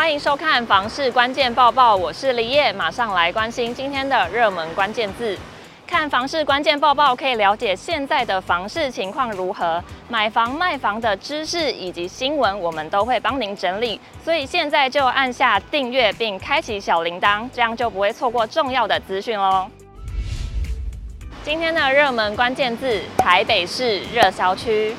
欢迎收看《房市关键报报》，我是李叶，马上来关心今天的热门关键字。看房市关键报报，可以了解现在的房市情况如何，买房卖房的知识以及新闻，我们都会帮您整理。所以现在就按下订阅并开启小铃铛，这样就不会错过重要的资讯喽。今天的热门关键字：台北市热销区。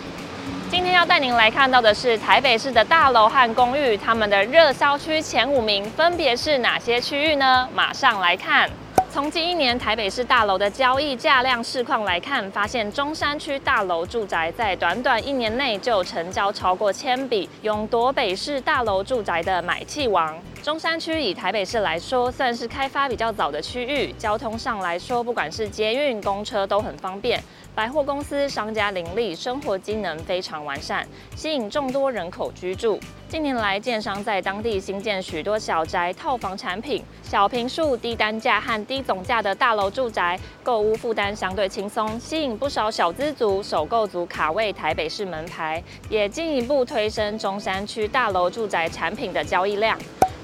今天要带您来看到的是台北市的大楼和公寓，他们的热销区前五名分别是哪些区域呢？马上来看。从近一年台北市大楼的交易价量市况来看，发现中山区大楼住宅在短短一年内就成交超过千笔，勇夺北市大楼住宅的买气王。中山区以台北市来说，算是开发比较早的区域，交通上来说，不管是捷运、公车都很方便，百货公司、商家林立，生活机能非常完善，吸引众多人口居住。近年来，建商在当地新建许多小宅、套房产品，小坪数、低单价和低总价的大楼住宅，购物负担相对轻松，吸引不少小资族、首购族卡位台北市门牌，也进一步推升中山区大楼住宅产品的交易量。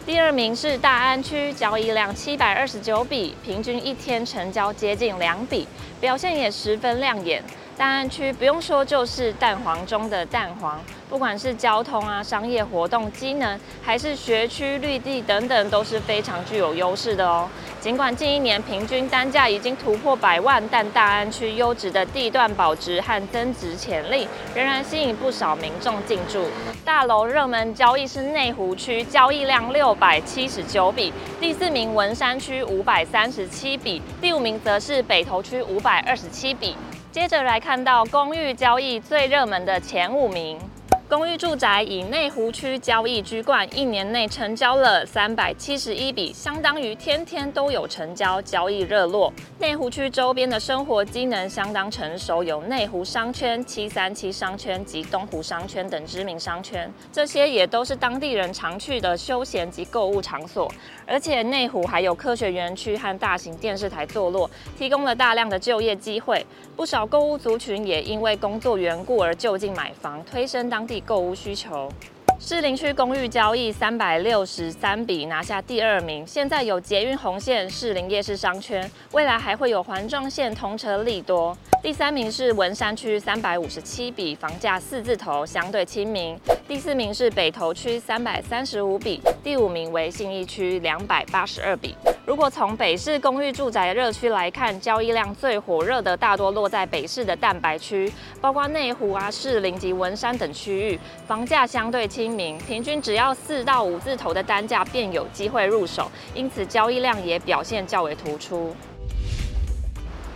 第二名是大安区，交易量七百二十九笔，平均一天成交接近两笔，表现也十分亮眼。大安区不用说，就是蛋黄中的蛋黄，不管是交通啊、商业活动机能，还是学区绿地等等，都是非常具有优势的哦。尽管近一年平均单价已经突破百万，但大安区优质的地段保值和增值潜力，仍然吸引不少民众进驻。大楼热门交易是内湖区，交易量六百七十九笔，第四名文山区五百三十七笔，第五名则是北投区五百二十七笔。接着来看到公寓交易最热门的前五名。公寓住宅以内湖区交易居冠，一年内成交了三百七十一笔，相当于天天都有成交，交易热络。内湖区周边的生活机能相当成熟，有内湖商圈、七三七商圈及东湖商圈等知名商圈，这些也都是当地人常去的休闲及购物场所。而且内湖还有科学园区和大型电视台坐落，提供了大量的就业机会，不少购物族群也因为工作缘故而就近买房，推升当地。购物需求，士林区公寓交易三百六十三笔，拿下第二名。现在有捷运红线、士林夜市商圈，未来还会有环状线通车利多。第三名是文山区三百五十七笔，房价四字头，相对亲民。第四名是北投区三百三十五笔，第五名为信义区两百八十二笔。如果从北市公寓住宅热区来看，交易量最火热的大多落在北市的蛋白区，包括内湖啊、士林及文山等区域，房价相对亲民，平均只要四到五字头的单价便有机会入手，因此交易量也表现较为突出。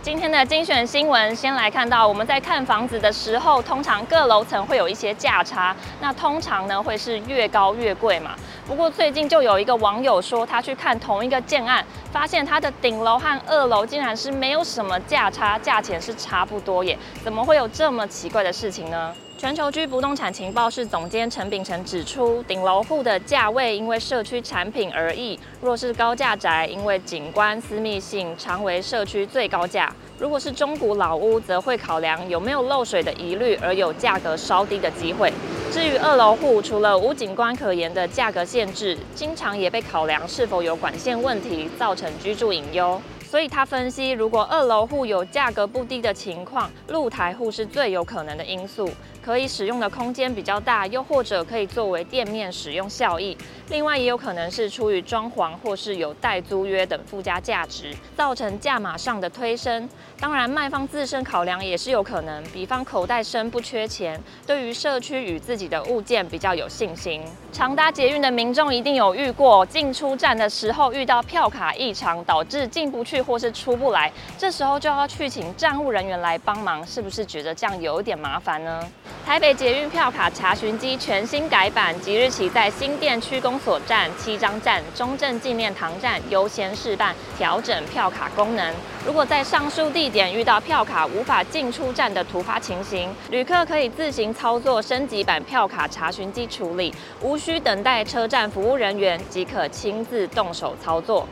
今天的精选新闻，先来看到我们在看房子的时候，通常各楼层会有一些价差，那通常呢会是越高越贵嘛。不过最近就有一个网友说，他去看同一个建案，发现他的顶楼和二楼竟然是没有什么价差，价钱是差不多耶，怎么会有这么奇怪的事情呢？全球居不动产情报室总监陈秉承指出，顶楼户的价位因为社区产品而异，若是高价宅，因为景观私密性，常为社区最高价；如果是中古老屋，则会考量有没有漏水的疑虑，而有价格稍低的机会。至于二楼户，除了无景观可言的价格限制，经常也被考量是否有管线问题，造成居住隐忧。所以他分析，如果二楼户有价格不低的情况，露台户是最有可能的因素。可以使用的空间比较大，又或者可以作为店面使用效益。另外，也有可能是出于装潢或是有代租约等附加价值，造成价码上的推升。当然，卖方自身考量也是有可能，比方口袋深不缺钱，对于社区与自己的物件比较有信心。常搭捷运的民众一定有遇过，进出站的时候遇到票卡异常，导致进不去或是出不来，这时候就要去请站务人员来帮忙，是不是觉得这样有点麻烦呢？台北捷运票卡查询机全新改版，即日起在新店区公所站、七张站、中正纪念堂站优先试办调整票卡功能。如果在上述地点遇到票卡无法进出站的突发情形，旅客可以自行操作升级版票卡查询机处理，无需等待车站服务人员，即可亲自动手操作。